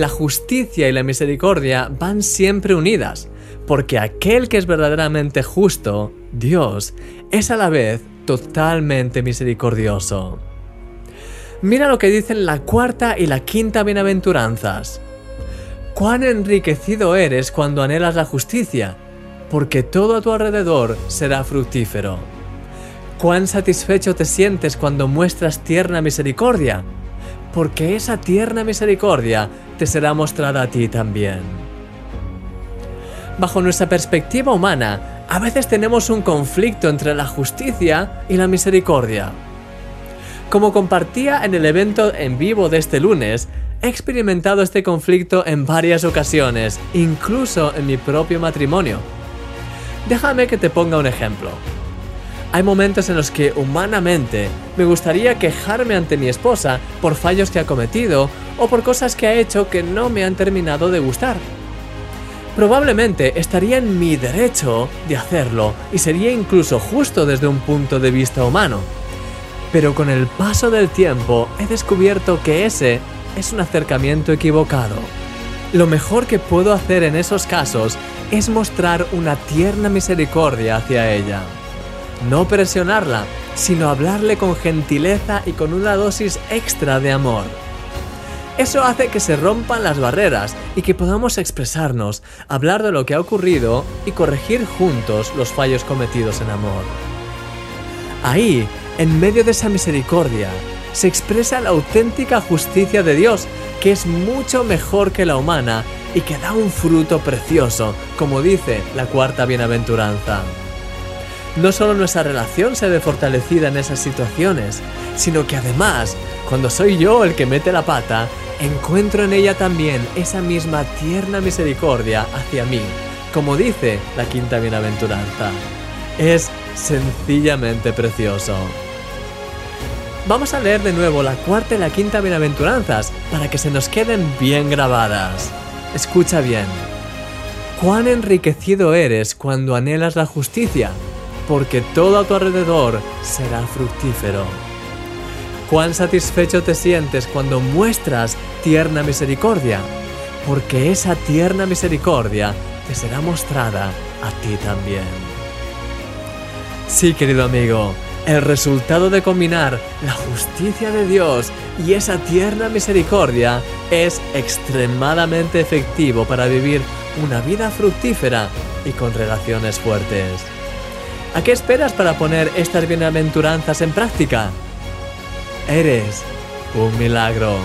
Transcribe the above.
la justicia y la misericordia van siempre unidas, porque aquel que es verdaderamente justo, Dios, es a la vez totalmente misericordioso. Mira lo que dicen la cuarta y la quinta bienaventuranzas. Cuán enriquecido eres cuando anhelas la justicia, porque todo a tu alrededor será fructífero. Cuán satisfecho te sientes cuando muestras tierna misericordia, porque esa tierna misericordia te será mostrada a ti también. Bajo nuestra perspectiva humana, a veces tenemos un conflicto entre la justicia y la misericordia. Como compartía en el evento en vivo de este lunes, he experimentado este conflicto en varias ocasiones, incluso en mi propio matrimonio. Déjame que te ponga un ejemplo. Hay momentos en los que humanamente me gustaría quejarme ante mi esposa por fallos que ha cometido o por cosas que ha hecho que no me han terminado de gustar. Probablemente estaría en mi derecho de hacerlo y sería incluso justo desde un punto de vista humano. Pero con el paso del tiempo he descubierto que ese es un acercamiento equivocado. Lo mejor que puedo hacer en esos casos es mostrar una tierna misericordia hacia ella. No presionarla, sino hablarle con gentileza y con una dosis extra de amor. Eso hace que se rompan las barreras y que podamos expresarnos, hablar de lo que ha ocurrido y corregir juntos los fallos cometidos en amor. Ahí en medio de esa misericordia, se expresa la auténtica justicia de Dios, que es mucho mejor que la humana y que da un fruto precioso, como dice la cuarta bienaventuranza. No solo nuestra relación se ve fortalecida en esas situaciones, sino que además, cuando soy yo el que mete la pata, encuentro en ella también esa misma tierna misericordia hacia mí, como dice la quinta bienaventuranza. Es sencillamente precioso. Vamos a leer de nuevo la cuarta y la quinta bienaventuranzas para que se nos queden bien grabadas. Escucha bien. Cuán enriquecido eres cuando anhelas la justicia, porque todo a tu alrededor será fructífero. Cuán satisfecho te sientes cuando muestras tierna misericordia, porque esa tierna misericordia te será mostrada a ti también. Sí, querido amigo, el resultado de combinar la justicia de Dios y esa tierna misericordia es extremadamente efectivo para vivir una vida fructífera y con relaciones fuertes. ¿A qué esperas para poner estas bienaventuranzas en práctica? Eres un milagro.